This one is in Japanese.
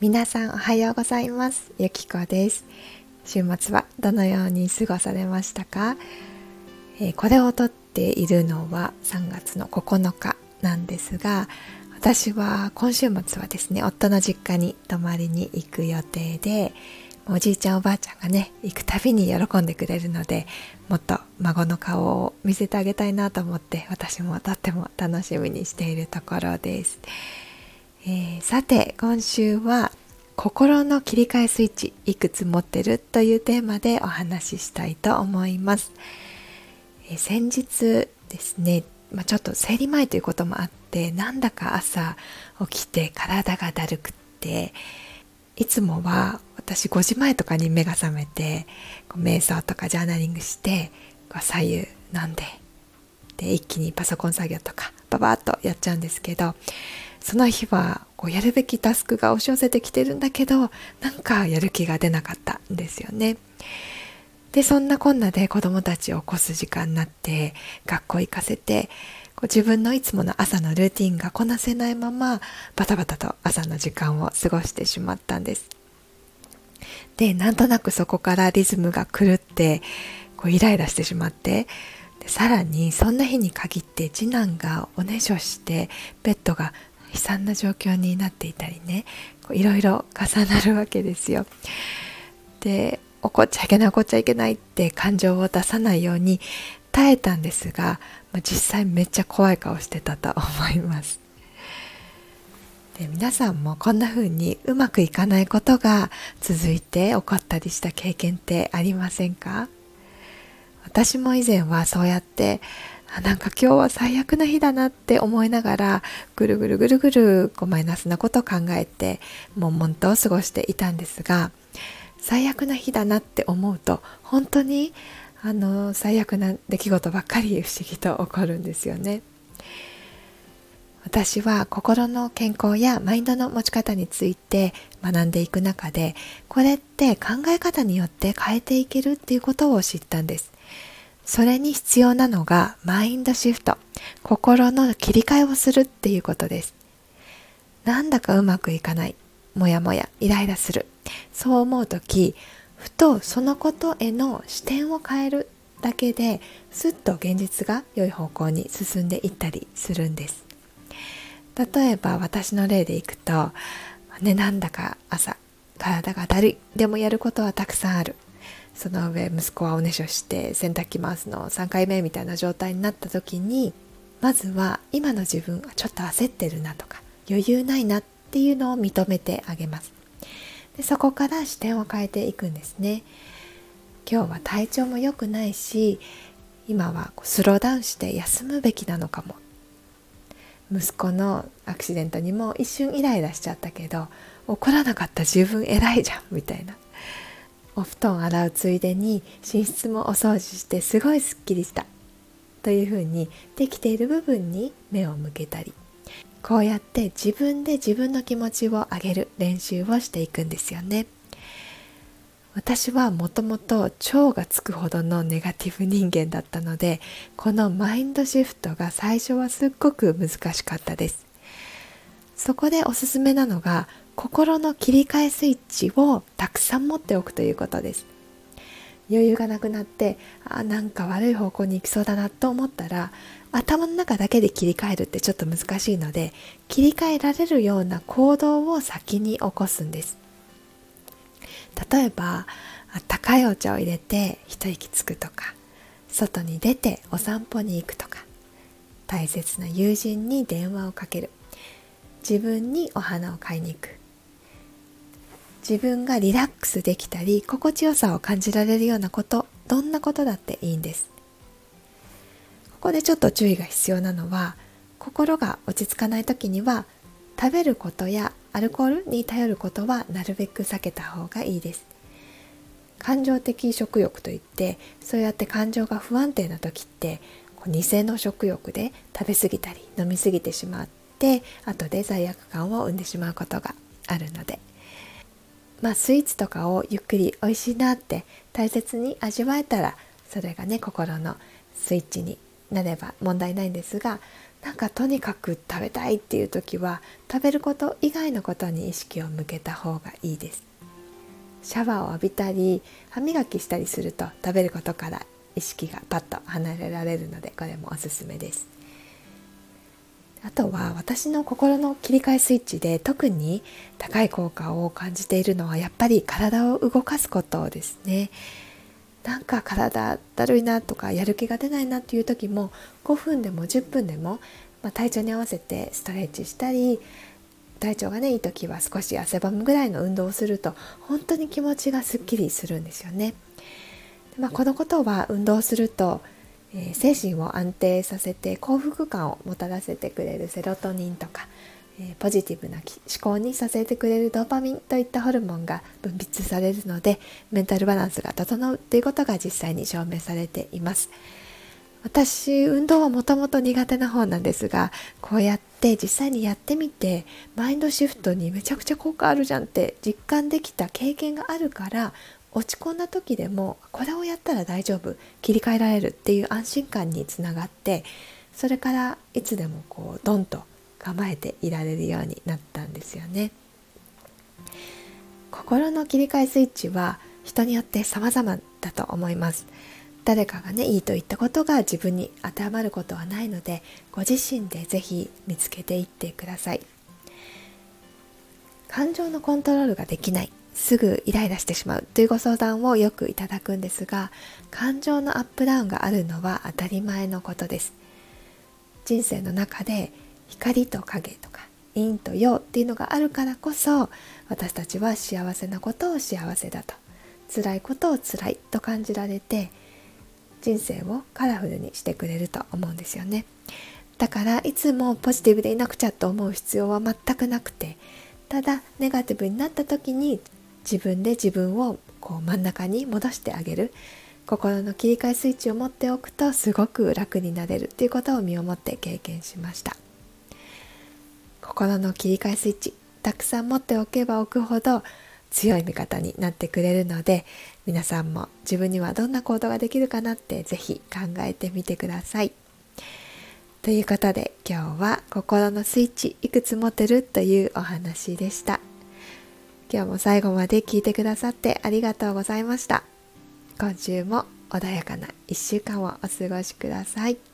皆さんおはようございます。ゆきこです。週末はどのように過ごされましたか、えー、これを撮っているのは3月の9日なんですが私は今週末はですね夫の実家に泊まりに行く予定でおじいちゃんおばあちゃんがね行くたびに喜んでくれるのでもっと孫の顔を見せてあげたいなと思って私もとっても楽しみにしているところです。えー、さて今週は心の切り替えスイッチいくつ持ってるというテーマでお話ししたいと思います、えー、先日ですね、まあ、ちょっと生理前ということもあってなんだか朝起きて体がだるくっていつもは私5時前とかに目が覚めて瞑想とかジャーナリングして左右飲んでで一気にパソコン作業とかババッとやっちゃうんですけどその日はこうやるべきタスクが押し寄せてきてるんだけどなんかやる気が出なかったんですよね。でそんなこんなで子供たちを起こす時間になって学校行かせてこう自分のいつもの朝のルーティンがこなせないままバタバタと朝の時間を過ごしてしまったんです。でなんとなくそこからリズムが狂ってこうイライラしてしまってでさらにそんな日に限って次男がおねしょしてベッドが悲惨な状況になっていたりねいろいろ重なるわけですよ。で怒っちゃいけない怒っちゃいけないって感情を出さないように耐えたんですが、まあ、実際めっちゃ怖い顔してたと思います。で皆さんもこんな風にうまくいかないことが続いて起こったりした経験ってありませんか？私も以前はそうやってなんか今日は最悪な日だなって思いながらぐるぐるぐるぐるこうマイナスなことを考えて悶々と過ごしていたんですが最悪な日だなって思うと本当にあの最悪な出来事ばっかり不思議と起こるんですよね。私は心の健康やマインドの持ち方について学んでいく中でこれって考え方によって変えていけるっていうことを知ったんですそれに必要なのがマインドシフト、心の切り替えをするっていうことです。なんだかうまくいかない、もやもや、イライラする。そう思うとき、ふとそのことへの視点を変えるだけで、すっと現実が良い方向に進んでいったりするんです。例えば私の例でいくと、ね、なんだか朝、体がだるい。でもやることはたくさんある。その上息子はおねしょして洗濯機回すの3回目みたいな状態になった時にまずは今の自分はちょっと焦ってるなとか余裕ないなっていうのを認めてあげます。でそこから視点を変えていくんですね。今日は体調も良くないし今はスローダウンして休むべきなのかも。息子のアクシデントにも一瞬イライラしちゃったけど怒らなかった自分偉いじゃんみたいな。お布団洗うついでに寝室もお掃除してすごいすっきりした。というふうにできている部分に目を向けたりこうやって自分で自分の気持ちを上げる練習をしていくんですよね。私はもともと腸がつくほどのネガティブ人間だったのでこのマインドシフトが最初はすっごく難しかったです。そこでおすすめなのが心の切り替えスイッチをたくさん持っておくということです。余裕がなくなってあなんか悪い方向に行きそうだなと思ったら頭の中だけで切り替えるってちょっと難しいので切り替えられるような行動を先に起こすんです。例えば高いお茶を入れて一息つくとか外に出てお散歩に行くとか大切な友人に電話をかける。自分にお花を買いに行く。自分がリラックスできたり心地よさを感じられるようなことどんなことだっていいんです。ここでちょっと注意が必要なのは心が落ち着かない時には食べることやアルコールに頼ることはなるべく避けた方がいいです。感情的食欲といってそうやって感情が不安定な時って偽の食欲で食べ過ぎたり飲み過ぎてしまって後で罪悪感を生んでしまうことがあるので。まあ、スイーツとかをゆっくり美味しいなって大切に味わえたらそれがね心のスイッチになれば問題ないんですがなんかとにかく食べたいっていう時は食べること以外のことに意識を向けた方がいいです。シャワーを浴びたり歯磨きしたりすると食べることから意識がパッと離れられるのでこれもおすすめです。あとは私の心の切り替えスイッチで特に高い効果を感じているのはやっぱり体を動かすことですねなんか体だるいなとかやる気が出ないなっていう時も5分でも10分でも、まあ、体調に合わせてストレッチしたり体調がねいい時は少し汗ばむぐらいの運動をすると本当に気持ちがすっきりするんですよね。まあ、このことは運動すると、えー、精神を安定させて幸福感をもたらせてくれるセロトニンとか、えー、ポジティブな思考にさせてくれるドーパミンといったホルモンが分泌されるのでメンタルバランスが整うということが実際に証明されています。私運動はもともと苦手な方なんですがこうやって実際にやってみてマインドシフトにめちゃくちゃ効果あるじゃんって実感できた経験があるから落ち込んだ時でもこれをやったら大丈夫切り替えられるっていう安心感につながってそれからいつでもこうドンと構えていられるようになったんですよね。心の切り替えスイッチは人によって様々だと思います。誰かがねいいと言ったことが自分に当てはまることはないのでご自身で是非見つけていってください。感情のコントロールができない。すぐイライラしてしまうというご相談をよくいただくんですが感情のアップダウンがあるのは当たり前のことです。人生の中で光と影とか陰と陽っていうのがあるからこそ私たちは幸せなことを幸せだと。辛いことを辛いと感じられて人生をカラフルにしてくれると思うんですよね。だからいつもポジティブでいなくちゃと思う必要は全くなくてただネガティブになった時に自分で自分をこう真ん中に戻してあげる心の切り替えスイッチを持っておくとすごく楽になれるっていうことを身をもって経験しました心の切り替えスイッチたくさん持っておけば置くほど強い味方になってくれるので皆さんも自分にはどんな行動ができるかなって是非考えてみてください。ということで今日は心のスイッチいくつ持てるというお話でした。今日も最後まで聞いてくださってありがとうございました。今週も穏やかな1週間をお過ごしください。